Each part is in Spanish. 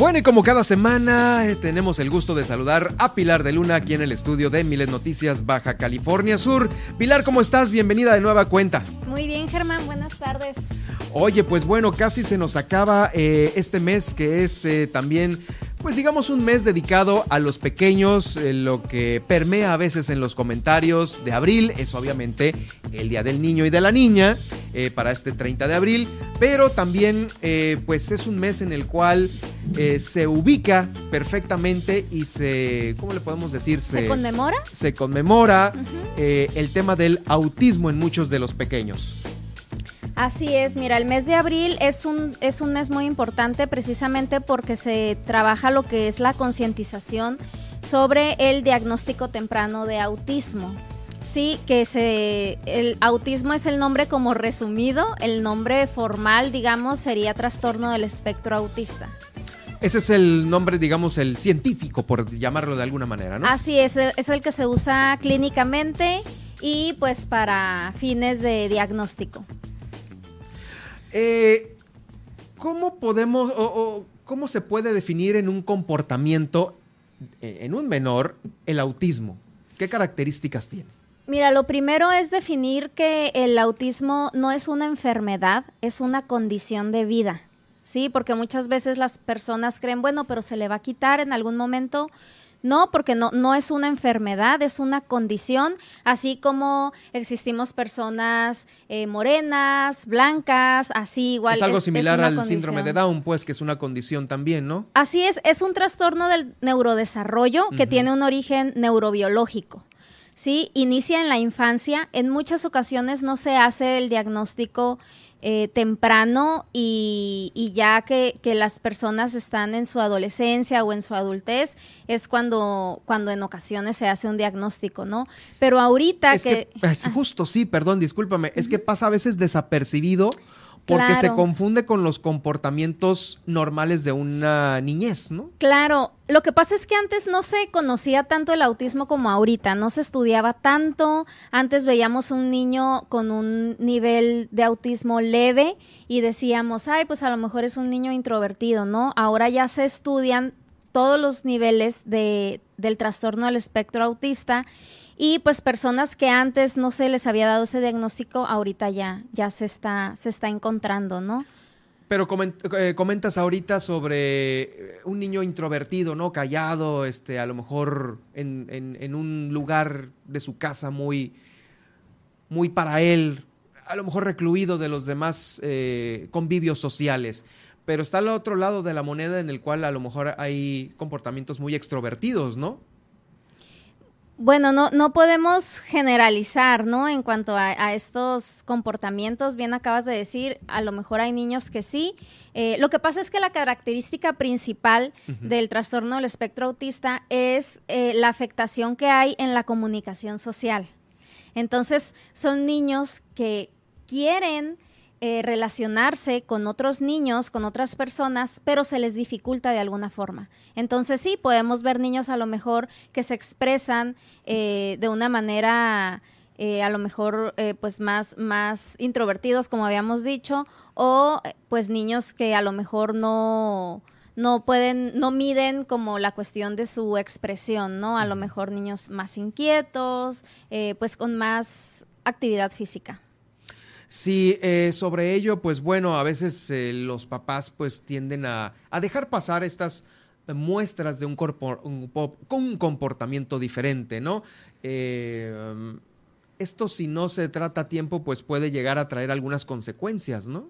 Bueno, y como cada semana eh, tenemos el gusto de saludar a Pilar de Luna aquí en el estudio de Miles Noticias Baja California Sur. Pilar, ¿cómo estás? Bienvenida de nueva cuenta. Muy bien, Germán, buenas tardes. Oye, pues bueno, casi se nos acaba eh, este mes que es eh, también pues digamos un mes dedicado a los pequeños, eh, lo que permea a veces en los comentarios de abril es obviamente el Día del Niño y de la Niña eh, para este 30 de abril, pero también eh, pues es un mes en el cual se ubica perfectamente y se, ¿cómo le podemos decir? ¿Se, conmemora? Se conmemora el tema del autismo en muchos de los pequeños. Así es, mira, el mes de abril es un, es un mes muy importante precisamente porque se trabaja lo que es la concientización sobre el diagnóstico temprano de autismo. Sí, que se, el autismo es el nombre como resumido, el nombre formal, digamos, sería trastorno del espectro autista. Ese es el nombre, digamos, el científico, por llamarlo de alguna manera, ¿no? Así es, es el que se usa clínicamente y pues para fines de diagnóstico. Eh, ¿Cómo podemos o, cómo se puede definir en un comportamiento, eh, en un menor, el autismo? ¿Qué características tiene? Mira, lo primero es definir que el autismo no es una enfermedad, es una condición de vida, ¿sí? Porque muchas veces las personas creen, bueno, pero se le va a quitar en algún momento. No, porque no, no es una enfermedad, es una condición, así como existimos personas eh, morenas, blancas, así igual. Es algo similar al síndrome de Down, pues, que es una condición también, ¿no? Así es, es un trastorno del neurodesarrollo que tiene un origen neurobiológico. Sí, inicia en la infancia. En muchas ocasiones no se hace el diagnóstico eh, temprano y, ya que, las personas están en su adolescencia o en su adultez, es cuando, cuando en ocasiones se hace un diagnóstico, ¿no? Pero ahorita que... es justo, sí, perdón, discúlpame, es que pasa a veces desapercibido porque se confunde con los comportamientos normales de una niñez, ¿no? Claro, lo que pasa es que antes no se conocía tanto el autismo como ahorita, no se estudiaba tanto, antes veíamos un niño con un nivel de autismo leve y decíamos, ay, pues a lo mejor es un niño introvertido, ¿no? Ahora ya se estudian todos los niveles de, del trastorno del espectro autista y pues personas que antes no se les había dado ese diagnóstico, ahorita ya, ya se está, se está encontrando, ¿no? Pero eh, comentas ahorita sobre eh, un niño introvertido, ¿no? Callado, este, a lo mejor en, un lugar de su casa muy, muy para él, a lo mejor recluido de los demás eh, convivios sociales. Pero está al otro lado de la moneda en el cual a lo mejor hay comportamientos muy extrovertidos, ¿no? Bueno, no, no podemos generalizar, ¿no? En cuanto a, estos comportamientos, bien acabas de decir, a lo mejor hay niños que sí. Eh, lo que pasa es que la característica principal del trastorno del espectro autista es eh, la afectación que hay en la comunicación social. Entonces, son niños que quieren eh, relacionarse con otros niños, con otras personas, pero se les dificulta de alguna forma. Entonces sí, podemos ver niños a lo mejor que se expresan eh, de una manera eh, a lo mejor pues más, más introvertidos, como habíamos dicho, o pues niños que a lo mejor no, no pueden, no miden como la cuestión de su expresión, ¿no? A lo mejor niños más inquietos, pues con más actividad física. Sí, eh, sobre ello, pues bueno, a veces eh, los papás pues tienden a, dejar pasar estas muestras de un, un, comportamiento diferente, ¿no? Eh, esto si no se trata a tiempo, pues puede llegar a traer algunas consecuencias, ¿no?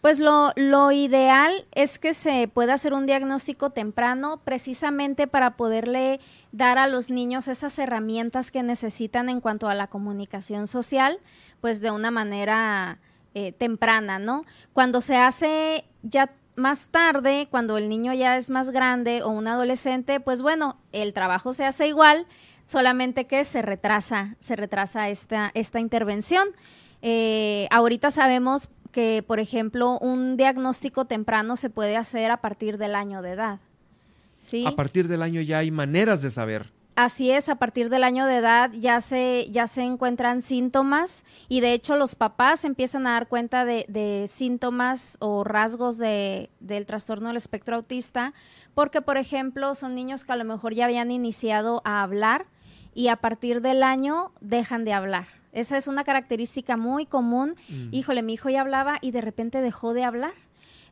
Pues lo, lo, ideal es que se pueda hacer un diagnóstico temprano precisamente para poderle dar a los niños esas herramientas que necesitan en cuanto a la comunicación social pues de una manera eh, temprana, ¿no? Cuando se hace ya más tarde, cuando el niño ya es más grande o un adolescente, pues bueno, el trabajo se hace igual, solamente que se retrasa, se retrasa esta, esta intervención. Eh, ahorita sabemos que, por ejemplo, un diagnóstico temprano se puede hacer a partir del año de edad. ¿sí? A partir del año ya hay maneras de saber. Así es, a partir del año de edad ya se, ya se encuentran síntomas y de hecho los papás empiezan a dar cuenta de, de síntomas o rasgos de, del trastorno del espectro autista porque, por ejemplo, son niños que a lo mejor ya habían iniciado a hablar y a partir del año dejan de hablar. Esa es una característica muy común. Mm. Híjole, mi hijo ya hablaba y de repente dejó de hablar.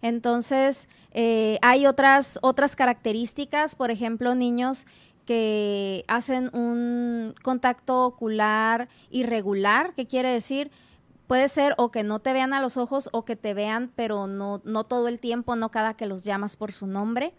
Entonces, eh, hay otras, otras características, por ejemplo, niños que hacen un contacto ocular irregular, ¿qué quiere decir? Puede ser o que no te vean a los ojos o que te vean, pero no, no todo el tiempo, no cada que los llamas por su nombre.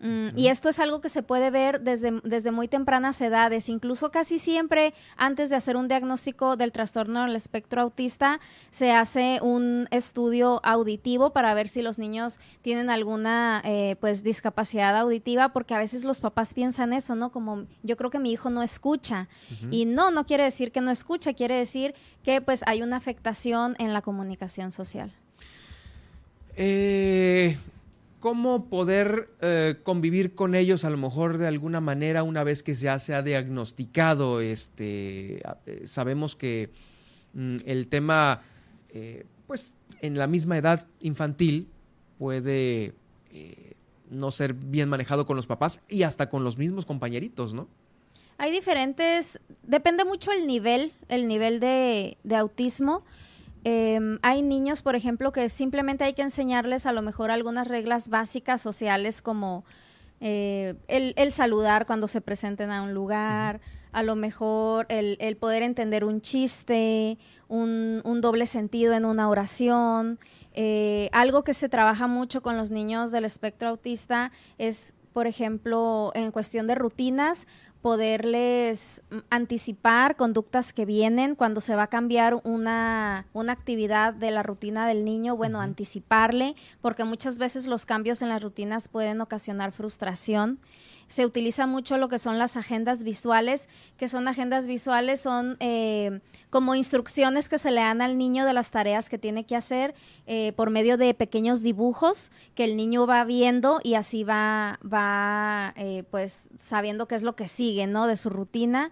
Mm, y esto es algo que se puede ver desde, desde muy tempranas edades, incluso casi siempre antes de hacer un diagnóstico del trastorno del espectro autista, se hace un estudio auditivo para ver si los niños tienen alguna eh, pues discapacidad auditiva, porque a veces los papás piensan eso, ¿no? Como yo creo que mi hijo no escucha. Y no, no quiere decir que no escucha, quiere decir que pues hay una afectación en la comunicación social. Eh, cómo poder eh, convivir con ellos a lo mejor de alguna manera una vez que ya se ha diagnosticado. Este, eh, sabemos que mm, el tema, eh, pues en la misma edad infantil puede no ser bien manejado con los papás y hasta con los mismos compañeritos, ¿no? Hay diferentes, depende mucho el nivel, el nivel de, de autismo. Em, hay niños, por ejemplo, que simplemente hay que enseñarles a lo mejor algunas reglas básicas sociales como eh, el, saludar cuando se presenten a un lugar, a lo mejor el, poder entender un chiste, un, doble sentido en una oración. Eh, algo que se trabaja mucho con los niños del espectro autista es, por ejemplo, en cuestión de rutinas, poderles mm, anticipar conductas que vienen cuando se va a cambiar una, una actividad de la rutina del niño, bueno, anticiparle, porque muchas veces los cambios en las rutinas pueden ocasionar frustración se utiliza mucho lo que son las agendas visuales, que son agendas visuales, son eh, como instrucciones que se le dan al niño de las tareas que tiene que hacer eh, por medio de pequeños dibujos que el niño va viendo y así va, va eh, pues sabiendo qué es lo que sigue, ¿no? De su rutina.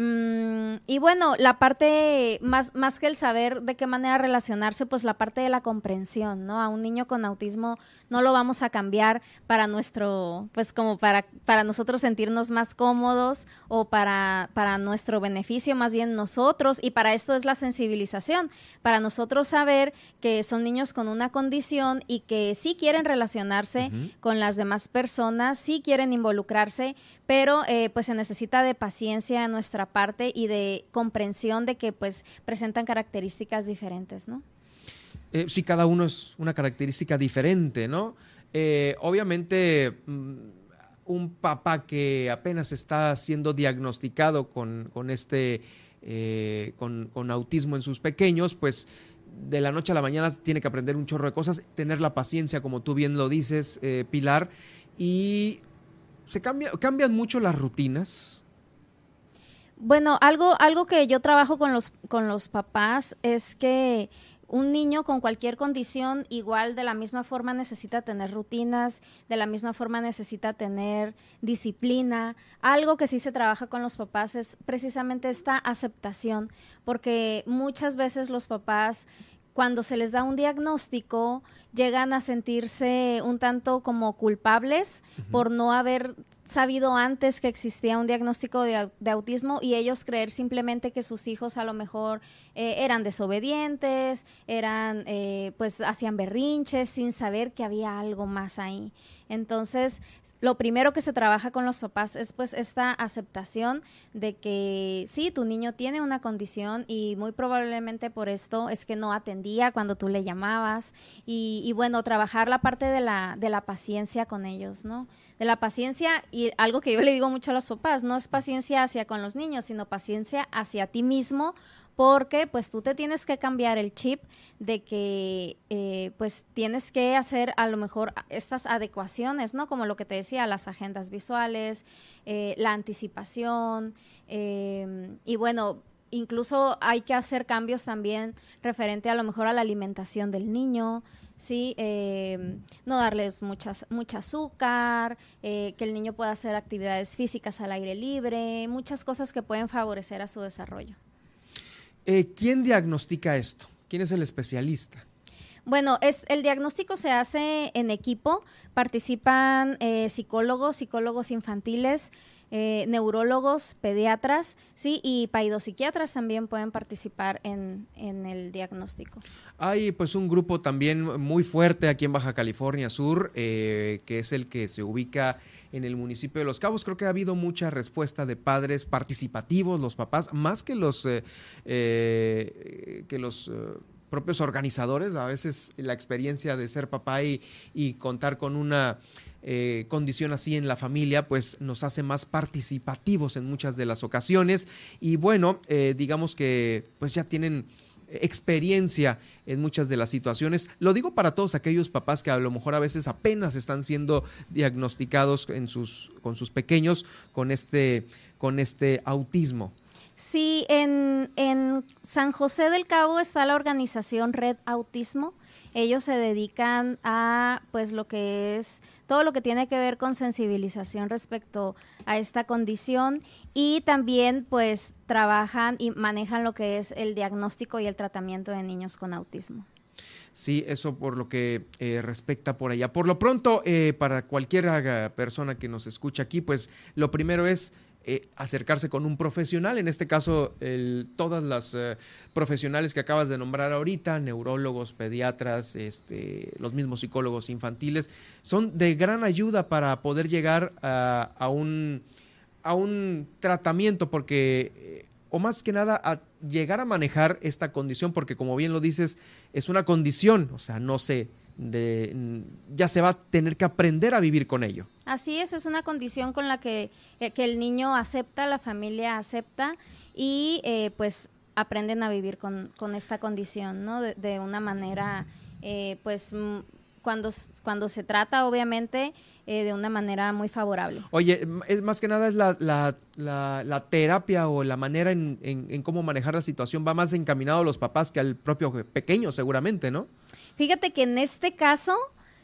Mm, y bueno, la parte, más, más que el saber de qué manera relacionarse, pues la parte de la comprensión, ¿no? A un niño con autismo no lo vamos a cambiar para nuestro, pues como para, para nosotros sentirnos más cómodos o para, para nuestro beneficio, más bien nosotros, y para esto es la sensibilización, para nosotros saber que son niños con una condición y que sí quieren relacionarse con las demás personas, sí quieren involucrarse, pero eh, pues se necesita de paciencia en nuestra parte y de comprensión de que pues presentan características diferentes, ¿no? Eh, sí, cada uno es una característica diferente, ¿no? Eh, obviamente, mm, un papá que apenas está siendo diagnosticado con, este, con, con, autismo en sus pequeños, pues de la noche a la mañana tiene que aprender un chorro de cosas, tener la paciencia, como tú bien lo dices, Pilar, y se cambia, cambian mucho las rutinas. Bueno, algo, algo que yo trabajo con los, con los papás es que un niño con cualquier condición igual de la misma forma necesita tener rutinas, de la misma forma necesita tener disciplina. Algo que sí se trabaja con los papás es precisamente esta aceptación, porque muchas veces los papás cuando se les da un diagnóstico, llegan a sentirse un tanto como culpables por no haber sabido antes que existía un diagnóstico de, autismo y ellos creer simplemente que sus hijos a lo mejor eh, eran desobedientes, eran, eh, pues hacían berrinches sin saber que había algo más ahí. Entonces, lo primero que se trabaja con los papás es pues esta aceptación de que sí, tu niño tiene una condición y muy probablemente por esto es que no atendía cuando tú le llamabas y, bueno, trabajar la parte de la, de la paciencia con ellos, ¿no? De la paciencia y algo que yo le digo mucho a los papás, no es paciencia hacia con los niños, sino paciencia hacia ti mismo porque pues tú te tienes que cambiar el chip de que eh, pues tienes que hacer a lo mejor estas adecuaciones, ¿no? Como lo que te decía, las agendas visuales, eh, la anticipación, em, y bueno, incluso hay que hacer cambios también referente a lo mejor a la alimentación del niño, ¿sí? Eh, no darles muchas, mucha azúcar, eh, que el niño pueda hacer actividades físicas al aire libre, muchas cosas que pueden favorecer a su desarrollo. Eh, ¿Quién diagnostica esto? ¿Quién es el especialista? Bueno, es, el diagnóstico se hace en equipo, participan psicólogos, psicólogos infantiles, eh, neurólogos, pediatras, sí, y paidopsiquiatras también pueden participar en, el diagnóstico. Hay pues un grupo también muy fuerte aquí en Baja California Sur, eh, que es el que se ubica en el municipio de Los Cabos. Creo que ha habido mucha respuesta de padres participativos, los papás, más que los eh, que los propios organizadores, a veces la experiencia de ser papá y, y contar con una eh, condición así en la familia, pues nos hace más participativos en muchas de las ocasiones y bueno, eh, digamos que pues ya tienen experiencia en muchas de las situaciones. Lo digo para todos aquellos papás que a lo mejor a veces apenas están siendo diagnosticados en sus, con sus pequeños con este, con este autismo. Sí, en, en San José del Cabo está la organización Red Autismo. Ellos se dedican a pues lo que es todo lo que tiene que ver con sensibilización respecto a esta condición y también pues trabajan y manejan lo que es el diagnóstico y el tratamiento de niños con autismo. Sí, eso por lo que eh, respecta por allá. Por lo pronto, eh, para cualquier persona que nos escucha aquí, pues lo primero es eh, acercarse con un profesional, en este caso todas las eh, profesionales que acabas de nombrar ahorita, neurólogos, pediatras, este, los mismos psicólogos infantiles, son de gran ayuda para poder llegar a, un, a un tratamiento, porque, eh, o más que nada, a llegar a manejar esta condición, porque como bien lo dices, es una condición, o sea, no de, ya se va a tener que aprender a vivir con ello. Así es, es una condición con la que, eh, el niño acepta, la familia acepta y eh, pues aprenden a vivir con, esta condición, ¿no? De, una manera, eh, pues cuando, cuando se trata, obviamente, de una manera muy favorable. Oye, es más que nada es la, la, la, terapia o la manera en, en, cómo manejar la situación va más encaminado a los papás que al propio pequeño, seguramente, ¿no? Fíjate que en este caso,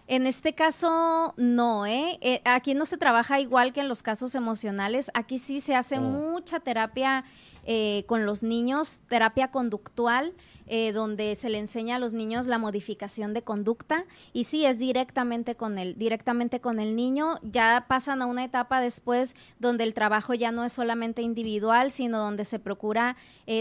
en este caso no, ¿eh? ¿eh? Aquí no se trabaja igual que en los casos emocionales. Aquí sí se hace oh. mucha terapia eh, con los niños, terapia conductual. Eh, donde se le enseña a los niños la modificación de conducta y sí es directamente con el directamente con el niño ya pasan a una etapa después donde el trabajo ya no es solamente individual sino donde se procura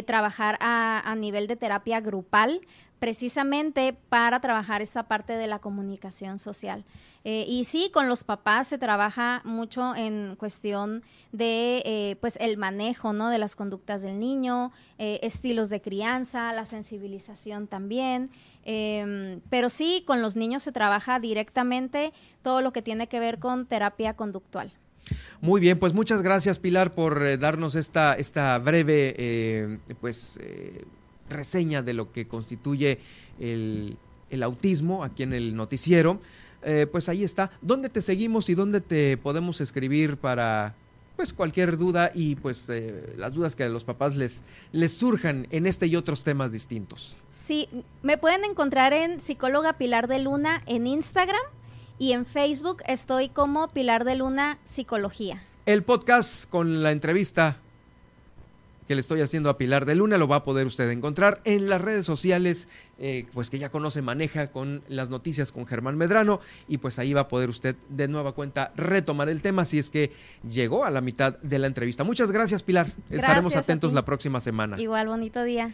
trabajar a, a nivel de terapia grupal precisamente para trabajar esa parte de la comunicación social. Eh, y sí, con los papás se trabaja mucho en cuestión de eh, pues el manejo ¿no? de las conductas del niño, eh, estilos de crianza, la sensibilización también. Em, pero sí, con los niños se trabaja directamente todo lo que tiene que ver con terapia conductual. Muy bien, pues muchas gracias Pilar por darnos esta, esta breve pues reseña de lo que constituye el, autismo aquí en el noticiero. Eh, pues ahí está. ¿Dónde te seguimos y dónde te podemos escribir para pues cualquier duda y pues eh, las dudas que a los papás les, les surjan en este y otros temas distintos? Sí, me pueden encontrar en psicóloga Pilar de Luna en Instagram y en Facebook estoy como Pilar de Luna Psicología. El podcast con la entrevista que le estoy haciendo a Pilar de Luna lo va a poder usted encontrar en las redes sociales, eh, pues que ya conoce, maneja con las noticias con Germán Medrano y pues ahí va a poder usted de nueva cuenta retomar el tema si es que llegó a la mitad de la entrevista. Muchas gracias Pilar, estaremos atentos la próxima semana. Igual, bonito día.